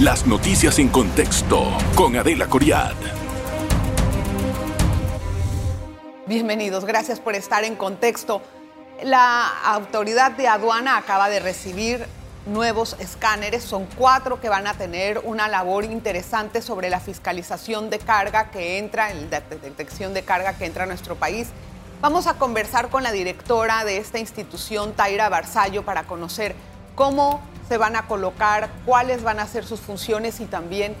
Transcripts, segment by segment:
Las noticias en contexto con Adela Coriad. Bienvenidos, gracias por estar en contexto. La autoridad de aduana acaba de recibir nuevos escáneres, son cuatro que van a tener una labor interesante sobre la fiscalización de carga que entra, la detección de carga que entra a nuestro país. Vamos a conversar con la directora de esta institución, Taira Barzallo, para conocer cómo se van a colocar, cuáles van a ser sus funciones y también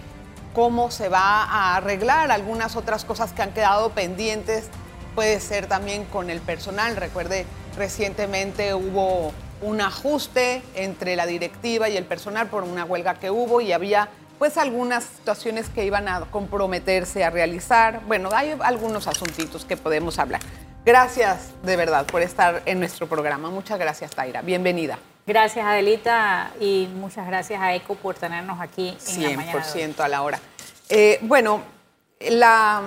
cómo se va a arreglar algunas otras cosas que han quedado pendientes puede ser también con el personal. Recuerde, recientemente hubo un ajuste entre la directiva y el personal por una huelga que hubo y había pues algunas situaciones que iban a comprometerse a realizar. Bueno, hay algunos asuntitos que podemos hablar. Gracias de verdad por estar en nuestro programa. Muchas gracias, Taira. Bienvenida. Gracias, Adelita, y muchas gracias a ECO por tenernos aquí en la mañana. 100% a la hora. Eh, bueno, la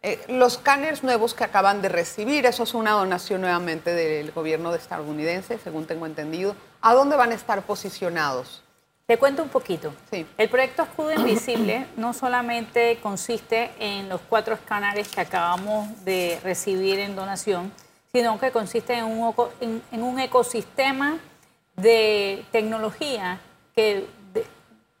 eh, los scanners nuevos que acaban de recibir, eso es una donación nuevamente del gobierno de estadounidense, según tengo entendido. ¿A dónde van a estar posicionados? Te cuento un poquito. Sí. El proyecto Escudo Invisible no solamente consiste en los cuatro escáneres que acabamos de recibir en donación, sino que consiste en un, en un ecosistema de tecnología que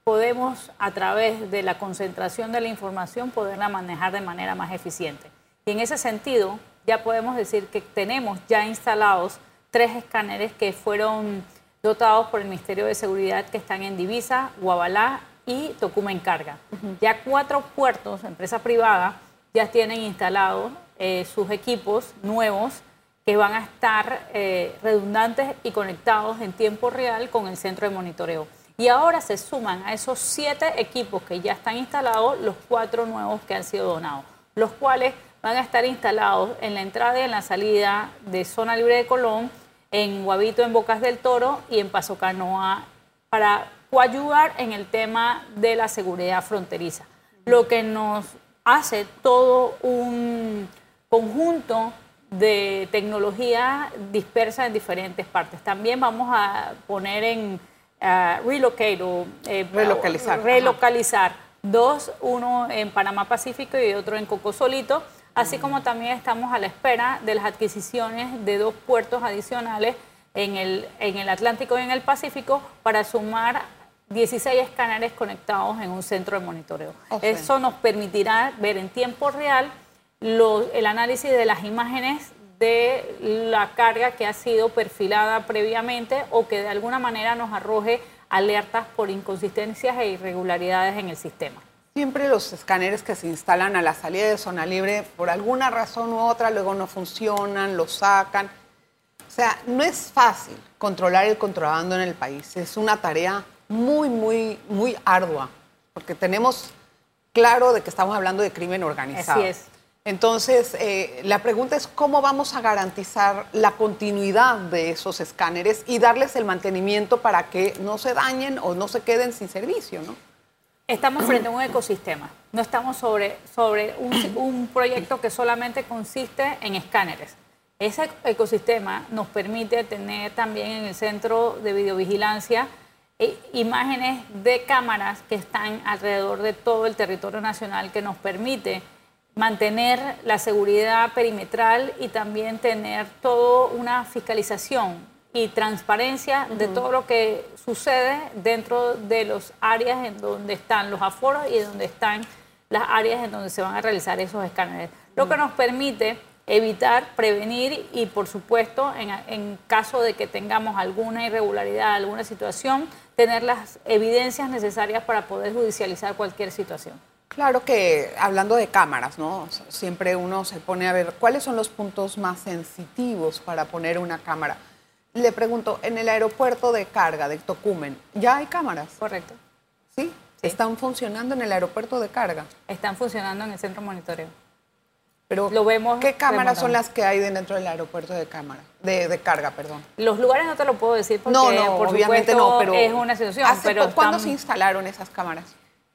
podemos a través de la concentración de la información poderla manejar de manera más eficiente. Y en ese sentido, ya podemos decir que tenemos ya instalados tres escáneres que fueron dotados por el Ministerio de Seguridad que están en Divisa, Guabalá y Tocumen Carga. Ya cuatro puertos, empresa privada, ya tienen instalados eh, sus equipos nuevos que van a estar eh, redundantes y conectados en tiempo real con el centro de monitoreo. Y ahora se suman a esos siete equipos que ya están instalados los cuatro nuevos que han sido donados, los cuales van a estar instalados en la entrada y en la salida de Zona Libre de Colón, en Guavito, en Bocas del Toro y en Paso Canoa, para coayudar en el tema de la seguridad fronteriza. Lo que nos hace todo un conjunto de tecnología dispersa en diferentes partes. También vamos a poner en relocate o eh, relocalizar. relocalizar. Dos, uno en Panamá Pacífico y otro en Cocosolito, así como también estamos a la espera de las adquisiciones de dos puertos adicionales en el, en el Atlántico y en el Pacífico para sumar 16 escáneres conectados en un centro de monitoreo. Eso nos permitirá ver en tiempo real el análisis de las imágenes de la carga que ha sido perfilada previamente o que de alguna manera nos arroje alertas por inconsistencias e irregularidades en el sistema. Siempre los escáneres que se instalan a la salida de zona libre, por alguna razón u otra, luego no funcionan, los sacan. O sea, no es fácil controlar el contrabando en el país. Es una tarea muy, muy, muy ardua, porque tenemos claro de que estamos hablando de crimen organizado. Así es. Entonces, eh, la pregunta es cómo vamos a garantizar la continuidad de esos escáneres y darles el mantenimiento para que no se dañen o no se queden sin servicio, ¿no? Estamos frente a un ecosistema, no estamos sobre, sobre un, proyecto que solamente consiste en escáneres. Ese ecosistema nos permite tener también en el centro de videovigilancia eh, imágenes de cámaras que están alrededor de todo el territorio nacional que nos permite mantener la seguridad perimetral y también tener toda una fiscalización y transparencia de todo lo que sucede dentro de las áreas en donde están los aforos y donde están las áreas en donde se van a realizar esos escáneres. Lo que nos permite evitar, prevenir y, por supuesto, en, en, caso de que tengamos alguna irregularidad, alguna situación, tener las evidencias necesarias para poder judicializar cualquier situación. Claro que hablando de cámaras, ¿no? Siempre uno se pone a ver cuáles son los puntos más sensitivos para poner una cámara. Le pregunto, en el aeropuerto de carga de Tocumen, ¿ya hay cámaras? Correcto. ¿Sí? ¿Están funcionando en el aeropuerto de carga? Están funcionando en el centro monitoreo. Pero lo vemos ¿qué cámaras son las que hay dentro del aeropuerto de cámara, de, carga, perdón? Los lugares no te lo puedo decir porque no, no, por obviamente no, pero es una situación. pero ¿Cuándo se instalaron esas cámaras?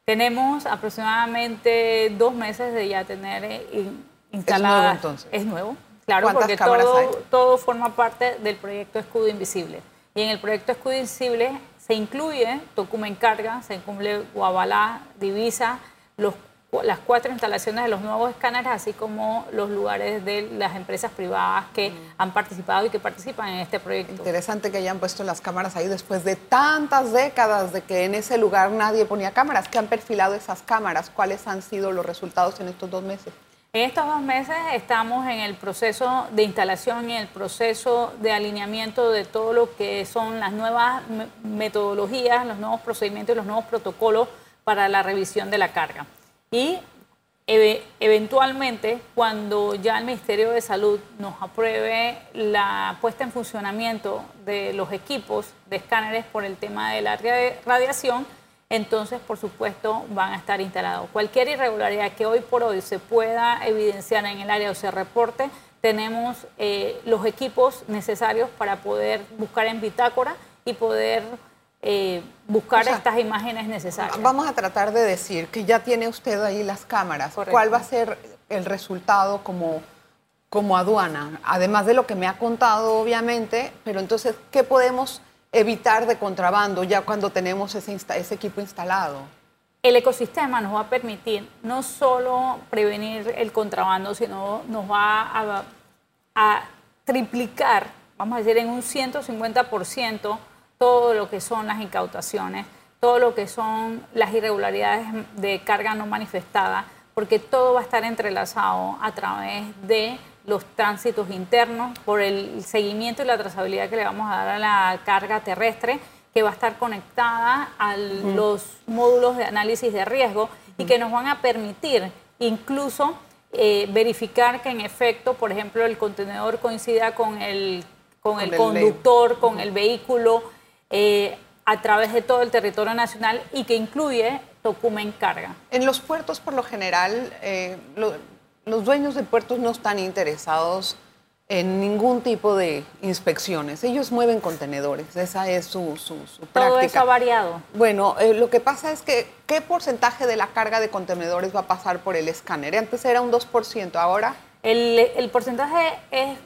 Tenemos aproximadamente dos meses de ya tener eh, instalada. ¿Es nuevo entonces? Es nuevo, claro, porque todo, todo forma parte del proyecto Escudo Invisible. Y en el proyecto Escudo Invisible se incluye Tocumen Carga, se incluye Guabalá, Divisa, los las cuatro instalaciones de los nuevos escáneres, así como los lugares de las empresas privadas que mm. han participado y que participan en este proyecto. Interesante que hayan puesto las cámaras ahí después de tantas décadas de que en ese lugar nadie ponía cámaras. ¿Qué han perfilado esas cámaras? ¿Cuáles han sido los resultados en estos dos meses? En estos dos meses estamos en el proceso de instalación y el proceso de alineamiento de todo lo que son las nuevas metodologías, los nuevos procedimientos y los nuevos protocolos para la revisión de la carga y eventualmente cuando ya el Ministerio de Salud nos apruebe la puesta en funcionamiento de los equipos de escáneres por el tema de la radiación, entonces por supuesto van a estar instalados. Cualquier irregularidad que hoy por hoy se pueda evidenciar en el área o se reporte, tenemos eh, los equipos necesarios para poder buscar en bitácora y poder eh, buscar estas imágenes necesarias. Vamos a tratar de decir que ya tiene usted ahí las cámaras. ¿Cuál va a ser el resultado como, como aduana? Además de lo que me ha contado, obviamente, pero entonces, ¿qué podemos evitar de contrabando ya cuando tenemos ese, ese equipo instalado? El ecosistema nos va a permitir no solo prevenir el contrabando, sino nos va a, a triplicar, vamos a decir, en un 150% todo lo que son las incautaciones, todo lo que son las irregularidades de carga no manifestada, porque todo va a estar entrelazado a través de los tránsitos internos, por el seguimiento y la trazabilidad que le vamos a dar a la carga terrestre, que va a estar conectada a los módulos de análisis de riesgo y que nos van a permitir incluso eh, verificar que en efecto, por ejemplo, el contenedor coincida con el, con, el, conductor, con el vehículo, eh, a través de todo el territorio nacional y que incluye Tocumen Carga. En los puertos, por lo general, eh, los dueños de puertos no están interesados en ningún tipo de inspecciones. Ellos mueven contenedores, esa es su, su, práctica. Todo eso ha variado. Bueno, eh, lo que pasa es que, ¿qué porcentaje de la carga de contenedores va a pasar por el escáner? Antes era un 2%, ahora... El, el porcentaje es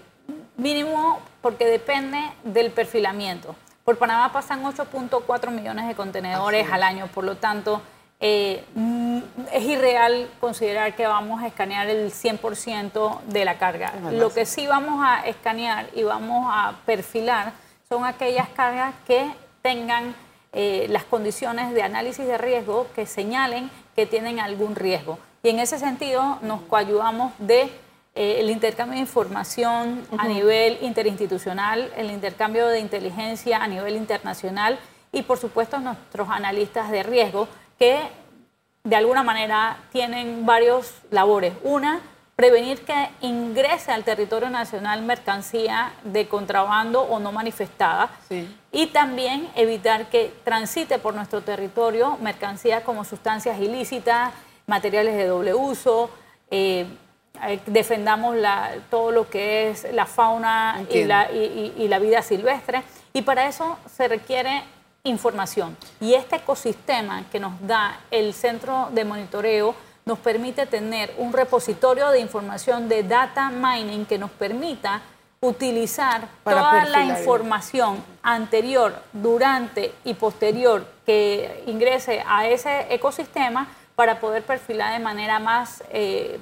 mínimo porque depende del perfilamiento. Por Panamá pasan 8.4 millones de contenedores al año, por lo tanto, eh, mm, es irreal considerar que vamos a escanear el 100% de la carga. Lo que sí vamos a escanear y vamos a perfilar son aquellas cargas que tengan eh, las condiciones de análisis de riesgo que señalen que tienen algún riesgo. Y en ese sentido nos coayudamos de eh, el intercambio de información a nivel interinstitucional, el intercambio de inteligencia a nivel internacional y por supuesto nuestros analistas de riesgo que de alguna manera tienen varios labores. Una, prevenir que ingrese al territorio nacional mercancía de contrabando o no manifestada. Y también evitar que transite por nuestro territorio mercancía como sustancias ilícitas, materiales de doble uso, eh, eh, defendamos todo lo que es la fauna y la, vida silvestre. Y para eso se requiere información. Y este ecosistema que nos da el centro de monitoreo nos permite tener un repositorio de información de data mining que nos permita utilizar toda la información anterior, durante y posterior que ingrese a ese ecosistema para poder perfilar de manera más eh,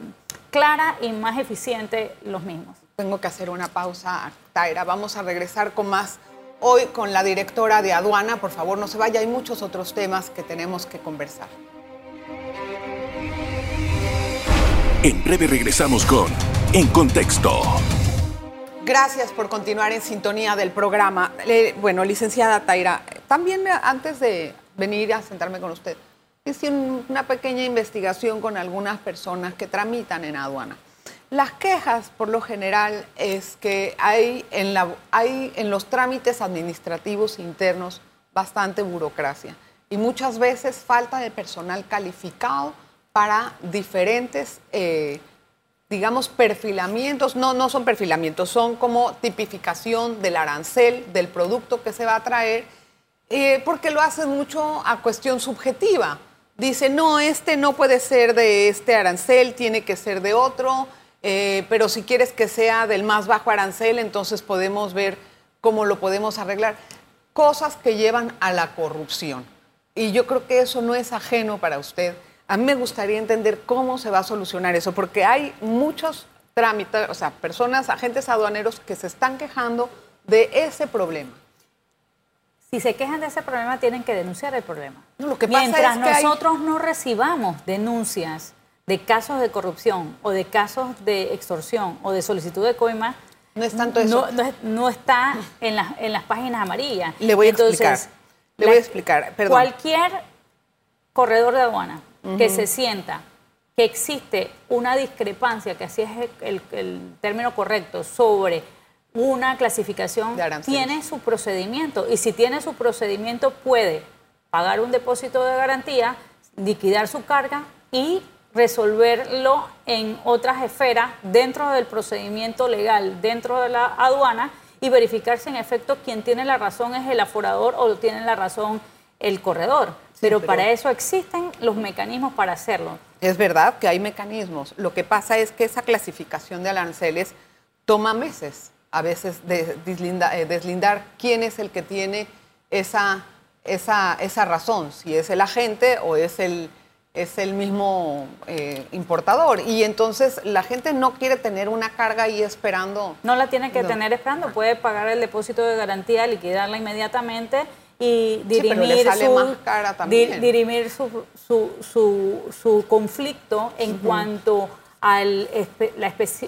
clara y más eficiente los mismos. Tengo que hacer una pausa, Taira. Vamos a regresar con más hoy con la directora de aduana. Por favor, no se vaya, hay muchos otros temas que tenemos que conversar. En breve regresamos con En Contexto. Gracias por continuar en sintonía del programa. bueno, licenciada Taira, también antes de venir a sentarme con usted, hice una pequeña investigación con algunas personas que tramitan en aduana. Las quejas, por lo general, es que hay en, la, hay en los trámites administrativos internos bastante burocracia y muchas veces falta de personal calificado para diferentes, eh, digamos, perfilamientos. No, no son perfilamientos, son como tipificación del arancel, del producto que se va a traer, eh, porque lo hacen mucho a cuestión subjetiva dice, no, este no puede ser de este arancel, tiene que ser de otro, eh, pero si quieres que sea del más bajo arancel, entonces podemos ver cómo lo podemos arreglar. cosas que llevan a la corrupción. Y yo creo que eso no es ajeno para usted. A mí me gustaría entender cómo se va a solucionar eso, porque hay muchos trámites, o sea, personas, agentes aduaneros que se están quejando de ese problema. Si se quejan de ese problema, tienen que denunciar el problema. lo que Mientras nosotros no recibamos denuncias de casos de corrupción o de casos de extorsión o de solicitud de coima, no es tanto eso. No, está en, en, las páginas amarillas. Le voy a explicar. Le voy a explicar, perdón. Cualquier corredor de aduana que se sienta que existe una discrepancia, que así es el, término correcto, sobre una clasificación, tiene su procedimiento. Y si tiene su procedimiento, puede pagar un depósito de garantía, liquidar su carga y resolverlo en otras esferas dentro del procedimiento legal, dentro de la aduana y verificar si en efecto quien tiene la razón es el aforador o tiene la razón el corredor. pero, para eso existen los mecanismos para hacerlo. Es verdad que hay mecanismos. Lo que pasa es que esa clasificación de aranceles toma meses a veces de eh, deslindar quién es el que tiene esa, esa, esa razón, si es el agente o es el, es el mismo eh, importador. Y entonces la gente no quiere tener una carga ahí esperando. No la tiene que tener esperando, puede pagar el depósito de garantía, liquidarla inmediatamente y dirimir, su, dirimir su, su, su, conflicto en cuanto al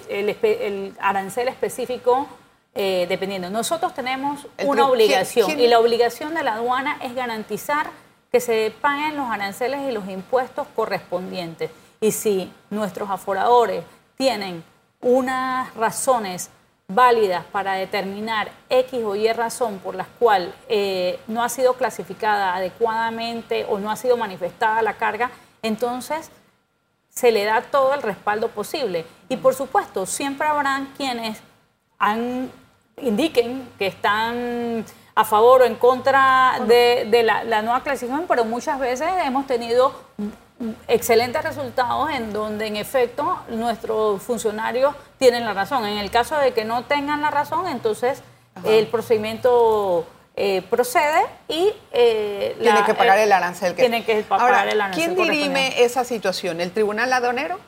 el, arancel específico eh, dependiendo. Nosotros tenemos una obligación y la obligación de la aduana es garantizar que se paguen los aranceles y los impuestos correspondientes. Y si nuestros aforadores tienen unas razones válidas para determinar X o Y razón por las cuales eh, no ha sido clasificada adecuadamente o no ha sido manifestada la carga, entonces se le da todo el respaldo posible. Y por supuesto, siempre habrán quienes han, indiquen que están a favor o en contra de, la, nueva clasificación, pero muchas veces hemos tenido excelentes resultados en donde en efecto nuestros funcionarios tienen la razón. En el caso de que no tengan la razón, entonces el procedimiento eh, procede y eh, tiene que pagar el arancel. Que... Tiene que pagar el arancel. ¿Quién dirime esa situación? ¿El Tribunal Aduanero?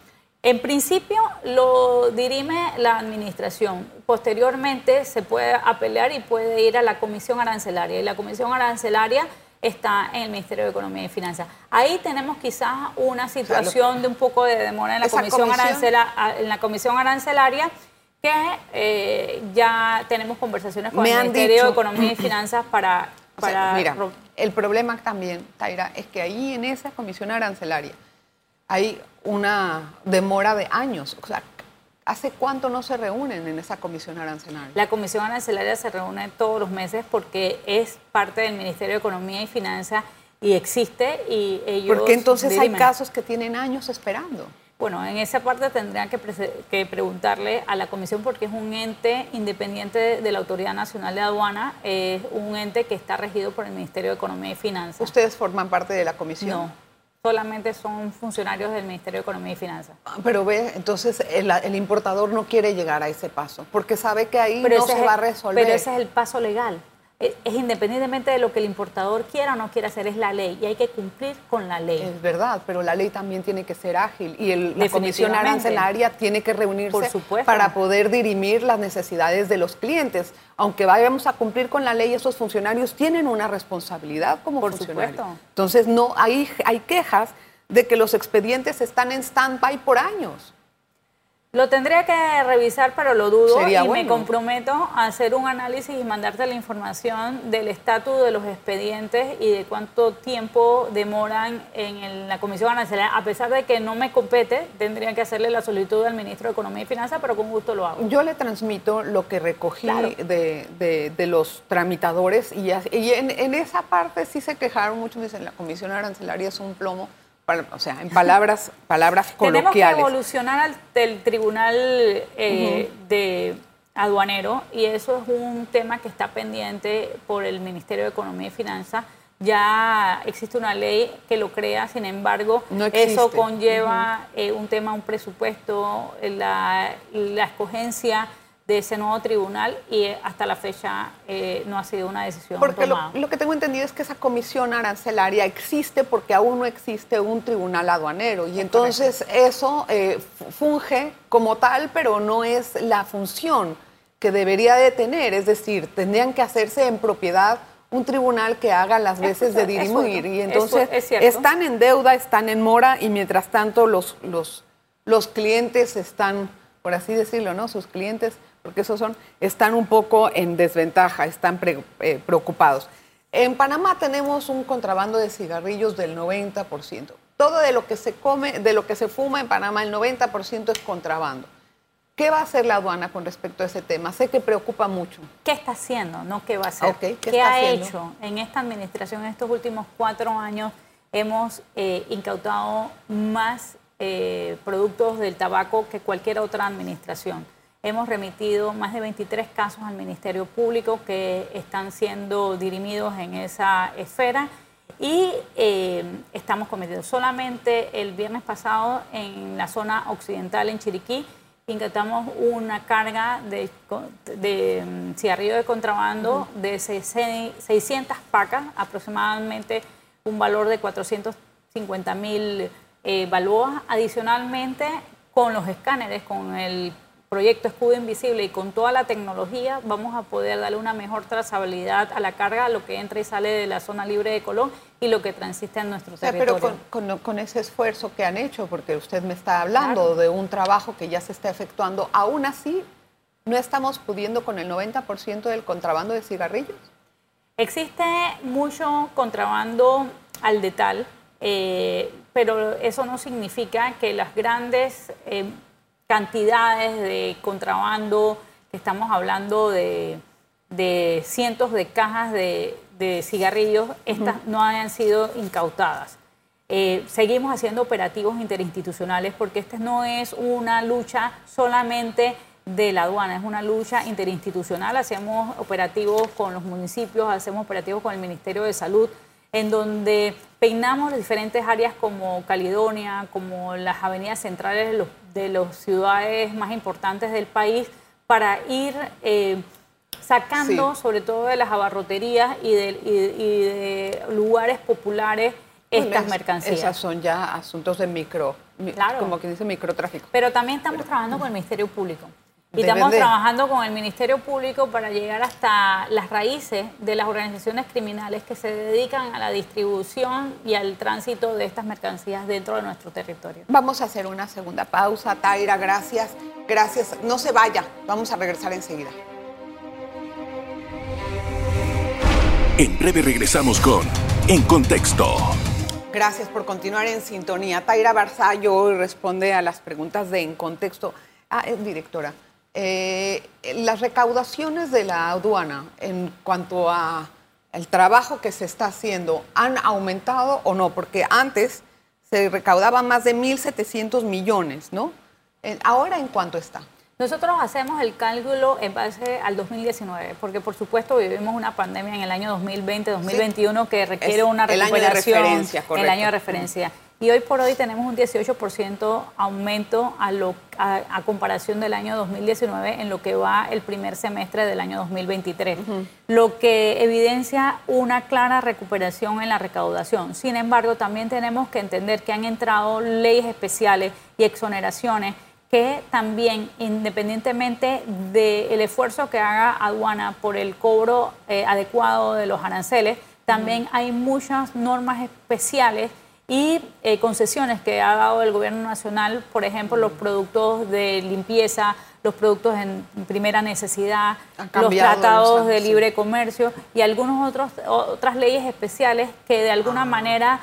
En principio lo dirime la administración. Posteriormente se puede apelar y puede ir a la Comisión Arancelaria. Y la Comisión Arancelaria está en el Ministerio de Economía y Finanzas. Ahí tenemos quizás una situación de un poco de demora en la, comisión, en la comisión Arancelaria que eh, ya tenemos conversaciones con el Ministerio de Economía y Finanzas para... para mira, el problema también, Taira, es que ahí en esa comisión arancelaria hay una demora de años. O sea, ¿hace cuánto no se reúnen en esa comisión arancelaria? La comisión arancelaria se reúne todos los meses porque es parte del Ministerio de Economía y Finanzas y existe y ellos... Porque entonces hay casos que tienen años esperando. Bueno, en esa parte tendrían que, que, preguntarle a la comisión porque es un ente independiente de la Autoridad Nacional de Aduana, es un ente que está regido por el Ministerio de Economía y Finanzas. ¿Ustedes forman parte de la comisión? No solamente son funcionarios del Ministerio de Economía y Finanzas. Ah, pero ve, entonces el, importador no quiere llegar a ese paso, porque sabe que ahí no se va a resolver. Pero ese es el paso legal. Es, independientemente de lo que el importador quiera o no quiera hacer, es la ley y hay que cumplir con la ley. Es verdad, pero la ley también tiene que ser ágil y el, la Comisión Arancelaria tiene que reunirse para poder dirimir las necesidades de los clientes. Aunque vayamos a cumplir con la ley, esos funcionarios tienen una responsabilidad como Por funcionarios. Supuesto. Entonces, no hay, hay quejas de que los expedientes están en stand-by por años. Lo tendría que revisar, pero lo dudo y me comprometo a hacer un análisis y mandarte la información del estatus de los expedientes y de cuánto tiempo demoran en la Comisión Arancelaria. A pesar de que no me compete, tendría que hacerle la solicitud al ministro de Economía y Finanzas, pero con gusto lo hago. Yo le transmito lo que recogí de, los tramitadores y, en, en, esa parte sí se quejaron mucho, dicen la Comisión Arancelaria es un plomo o sea, en palabras, palabras coloquiales. Tenemos que evolucionar al tribunal eh, de aduanero y eso es un tema que está pendiente por el Ministerio de Economía y Finanzas. Ya existe una ley que lo crea, sin embargo, eso conlleva eh, un tema, un presupuesto, la, la escogencia de ese nuevo tribunal y eh, hasta la fecha eh, no ha sido una decisión porque tomada. Lo, lo, que tengo entendido es que esa comisión arancelaria existe porque aún no existe un tribunal aduanero. Y entonces eso eh, funge como tal, pero no es la función que debería de tener, es decir, tendrían que hacerse en propiedad un tribunal que haga las veces de dirimir. y entonces están en deuda, están en mora y mientras tanto los, los, los clientes están, por así decirlo, ¿no? Sus clientes porque esos son, están un poco en desventaja, están eh, preocupados. En Panamá tenemos un contrabando de cigarrillos del 90%. Todo de lo que se come, de lo que se fuma en Panamá, el 90% es contrabando. ¿Qué va a hacer la aduana con respecto a ese tema? Sé que preocupa mucho. ¿Qué está haciendo? No qué va a hacer. ¿Qué, ha hecho? En esta administración, en estos últimos cuatro años, hemos eh, incautado más eh, productos del tabaco que cualquier otra administración. Hemos remitido más de 23 casos al Ministerio Público que están siendo dirimidos en esa esfera y eh, estamos cometiendo. Solamente el viernes pasado en la zona occidental, en Chiriquí, incautamos una carga de, de mm, cigarrillo de contrabando de 600 pacas, aproximadamente un valor de 450 mil eh, balboas. Adicionalmente, con los escáneres, con el proyecto Escudo Invisible y con toda la tecnología vamos a poder darle una mejor trazabilidad a la carga, a lo que entra y sale de la zona libre de Colón y lo que transiste en nuestro territorio. Pero con, ese esfuerzo que han hecho, porque usted me está hablando de un trabajo que ya se está efectuando, aún así no estamos pudiendo con el 90% del contrabando de cigarrillos. Existe mucho contrabando al detal, eh, pero eso no significa que las grandes... Eh, cantidades de contrabando, estamos hablando de, cientos de cajas de, cigarrillos, estas no hayan sido incautadas. Eh, seguimos haciendo operativos interinstitucionales porque esta no es una lucha solamente de la aduana, es una lucha interinstitucional. Hacemos operativos con los municipios, hacemos operativos con el Ministerio de Salud, en donde peinamos diferentes áreas como Caledonia, como las avenidas centrales de, las ciudades más importantes del país, para ir eh, sacando, sobre todo de las abarroterías y de, lugares populares, estas mercancías. Esas son ya asuntos de micro, como que dice microtráfico. Pero también estamos trabajando con el Ministerio Público. Y estamos trabajando con el Ministerio Público para llegar hasta las raíces de las organizaciones criminales que se dedican a la distribución y al tránsito de estas mercancías dentro de nuestro territorio. Vamos a hacer una segunda pausa. Taira, gracias. Gracias. No se vaya. Vamos a regresar enseguida. En breve regresamos con En Contexto. Gracias por continuar en sintonía. Taira Barzallo hoy responde a las preguntas de En Contexto. Ah, es directora. Eh, las recaudaciones de la aduana en cuanto a el trabajo que se está haciendo, ¿han aumentado o no? Porque antes se recaudaba más de 1.700 millones, ¿no? Ahora, ¿en cuánto está? Nosotros hacemos el cálculo en base al 2019, porque por supuesto vivimos una pandemia en el año 2020, 2021 que requiere una recuperación. El año de referencia, correcto. El año de referencia. Y hoy por hoy tenemos un 18% aumento a, lo, a, comparación del año 2019 en lo que va el primer semestre del año 2023, lo que evidencia una clara recuperación en la recaudación. Sin embargo, también tenemos que entender que han entrado leyes especiales y exoneraciones que también, independientemente del esfuerzo que haga aduana por el cobro eh, adecuado de los aranceles, también hay muchas normas especiales y eh, concesiones que ha dado el gobierno nacional, por ejemplo, los productos de limpieza, los productos en primera necesidad, los tratados de libre comercio y algunos otros otras leyes especiales que de alguna ah, manera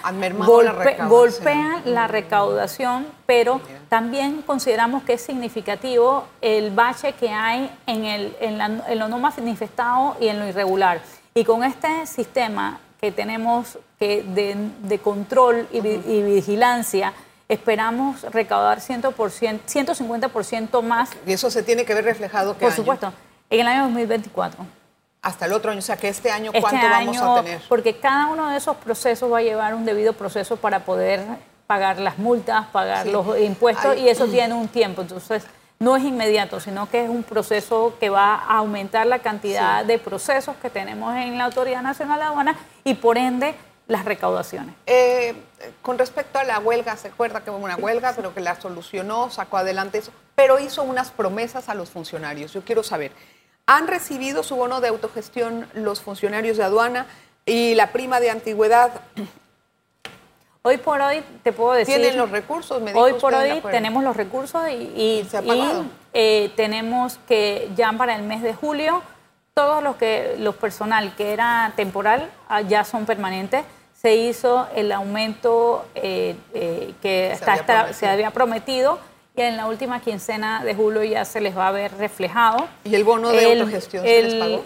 golpean la recaudación, pero también consideramos que es significativo el bache que hay en, el, en, en lo no manifestado y en lo irregular. Y con este sistema que tenemos que de, control y, vigilancia, esperamos recaudar 100%, 150% más. ¿Y eso se tiene que ver reflejado Por supuesto, en el año 2024. Hasta el otro año, o sea que este año, este ¿cuánto vamos a tener? Porque cada uno de esos procesos va a llevar un debido proceso para poder pagar las multas, pagar los impuestos y eso tiene un tiempo. Entonces, no es inmediato, sino que es un proceso que va a aumentar la cantidad de procesos que tenemos en la Autoridad Nacional de Aduanas y por ende las recaudaciones. Eh, con respecto a la huelga, se acuerda que hubo una huelga, pero que la solucionó, sacó adelante eso, pero hizo unas promesas a los funcionarios. Yo quiero saber, ¿han recibido su bono de autogestión los funcionarios de aduana y la prima de antigüedad? Hoy por hoy te puedo decir. ¿Tienen los recursos? Me hoy por hoy tenemos los recursos y, eh, tenemos que ya para el mes de julio todos los que los personal que era temporal ah, ya son permanentes. Se hizo el aumento eh, eh, que se había prometido y en la última quincena de julio ya se les va a ver reflejado. ¿Y el bono de autogestión se les pagó?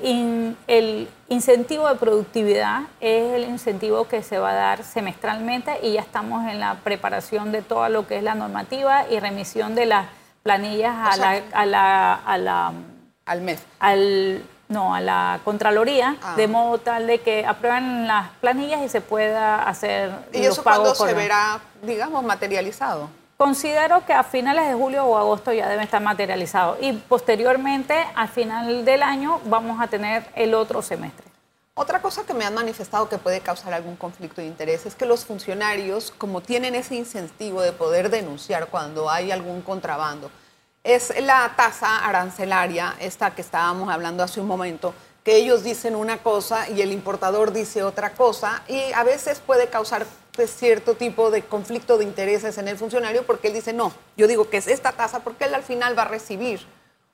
el incentivo de productividad es el incentivo que se va a dar semestralmente y ya estamos en la preparación de todo lo que es la normativa y remisión de las planillas a, la, a, la, a la... Al mes. Al, no, a la Contraloría, ah. de modo tal de que aprueben las planillas y se pueda hacer ¿Y eso cuándo se verá, digamos, materializado? Considero que a finales de julio o agosto ya debe estar materializado y posteriormente, al final del año, vamos a tener el otro semestre. Otra cosa que me han manifestado que puede causar algún conflicto de interés es que los funcionarios, como tienen ese incentivo de poder denunciar cuando hay algún contrabando, es la tasa arancelaria, esta que estábamos hablando hace un momento, que ellos dicen una cosa y el importador dice otra cosa y a veces puede causar pues, cierto tipo de conflicto de intereses en el funcionario porque él dice, no, yo digo que es esta tasa porque él al final va a recibir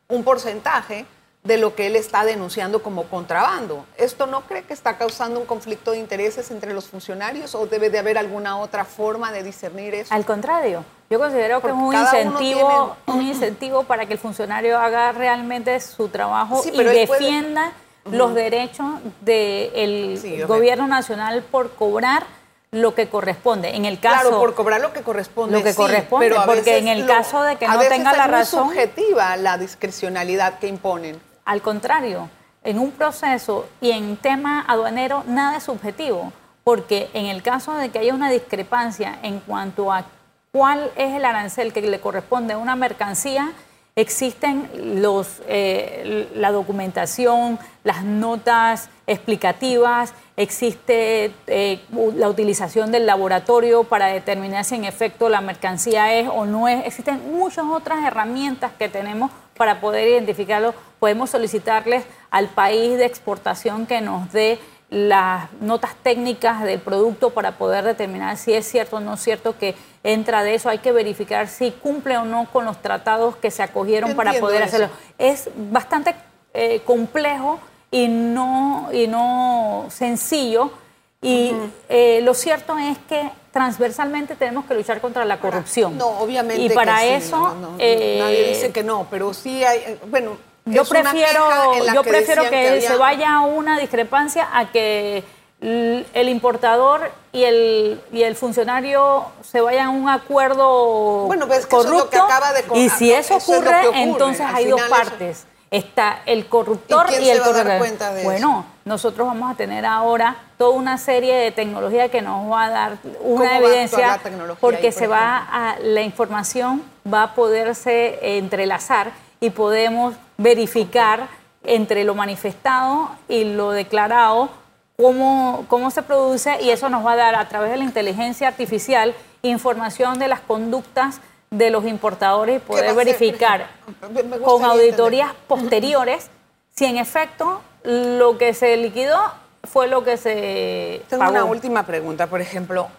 un porcentaje de lo que él está denunciando como contrabando. ¿Esto no cree que está causando un conflicto de intereses entre los funcionarios o debe de haber alguna otra forma de discernir eso? Al contrario, yo considero que es un incentivo, un incentivo para que el funcionario haga realmente su trabajo y defienda los derechos del gobierno nacional por cobrar lo que corresponde. En el caso claro, por cobrar lo que corresponde. Lo que corresponde, pero porque en el caso de que no tenga la razón. Es subjetiva la discrecionalidad que imponen. Al contrario, en un proceso y en tema aduanero nada es subjetivo, porque en el caso de que haya una discrepancia en cuanto a cuál es el arancel que le corresponde a una mercancía, existen los, eh, la documentación, las notas explicativas, existe eh, la utilización del laboratorio para determinar si en efecto la mercancía es o no es. Existen muchas otras herramientas que tenemos para poder identificarlo. Podemos solicitarles al país de exportación que nos dé las notas técnicas del producto para poder determinar si es cierto o no es cierto que entra de eso. Hay que verificar si cumple o no con los tratados que se acogieron para poder hacerlo. Es bastante eh, complejo y no, y no sencillo. Y eh, lo cierto es que transversalmente tenemos que luchar contra la corrupción. No, obviamente. Y para eso. Eh, nadie dice que no, pero sí hay. Bueno, yo prefiero, yo que prefiero que, se vaya a una discrepancia a que el importador y el, y el funcionario se vayan a un acuerdo bueno, pues corrupto. que acaba de, y si eso, ocurre, entonces hay dos partes. Está el corruptor y, el corruptor. Bueno, nosotros vamos a tener ahora toda una serie de tecnología que nos va a dar una evidencia porque se va a la información va a poderse entrelazar y podemos verificar entre lo manifestado y lo declarado cómo, cómo se produce y eso nos va a dar a través de la inteligencia artificial información de las conductas de los importadores y poder verificar con auditorías posteriores si en efecto lo que se liquidó fue lo que se Tengo una última pregunta, por ejemplo,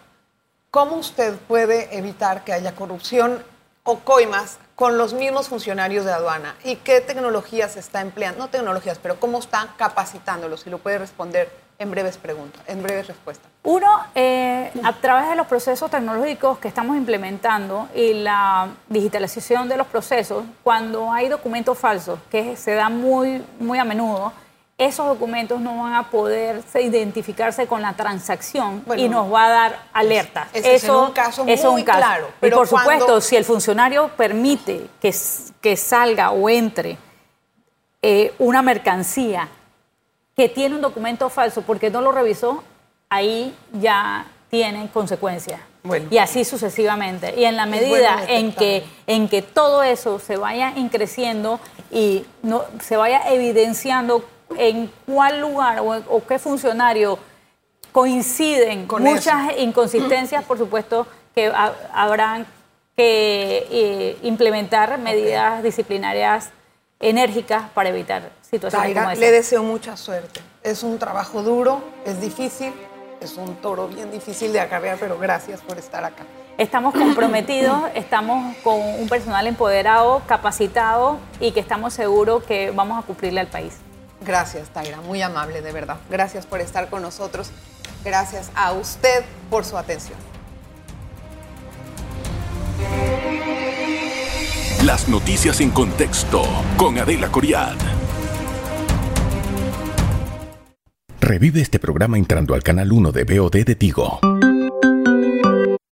¿cómo usted puede evitar que haya corrupción o coimas con los mismos funcionarios de aduana y qué tecnologías está empleando, no tecnologías, pero cómo está capacitándolos, si lo puede responder en breves preguntas, en breves respuestas. Uno, eh, a través de los procesos tecnológicos que estamos implementando y la digitalización de los procesos, cuando hay documentos falsos, que se da muy, muy a menudo, esos documentos no van a poder identificarse con la transacción y nos va a dar alerta. Eso es un caso muy claro. Pero y por supuesto, si el funcionario permite que, que salga o entre eh, una mercancía que tiene un documento falso porque no lo revisó, ahí ya tienen consecuencias. y así sucesivamente. Y en la medida en que, en que todo eso se vaya increciendo y no, se vaya evidenciando en cuál lugar o, qué funcionario coinciden Con muchas inconsistencias, por supuesto, que habrán que eh, implementar medidas disciplinarias enérgicas para evitar situaciones como esa. Le deseo mucha suerte. Es un trabajo duro, es difícil, es un toro bien difícil de acarrear, pero gracias por estar acá. Estamos comprometidos, estamos con un personal empoderado, capacitado y que estamos seguros que vamos a cumplirle al país. Gracias, Taira, muy amable, de verdad. Gracias por estar con nosotros. Gracias a usted por su atención. Las noticias en contexto con Adela Coriad. Revive este programa entrando al canal 1 de BOD de Tigo.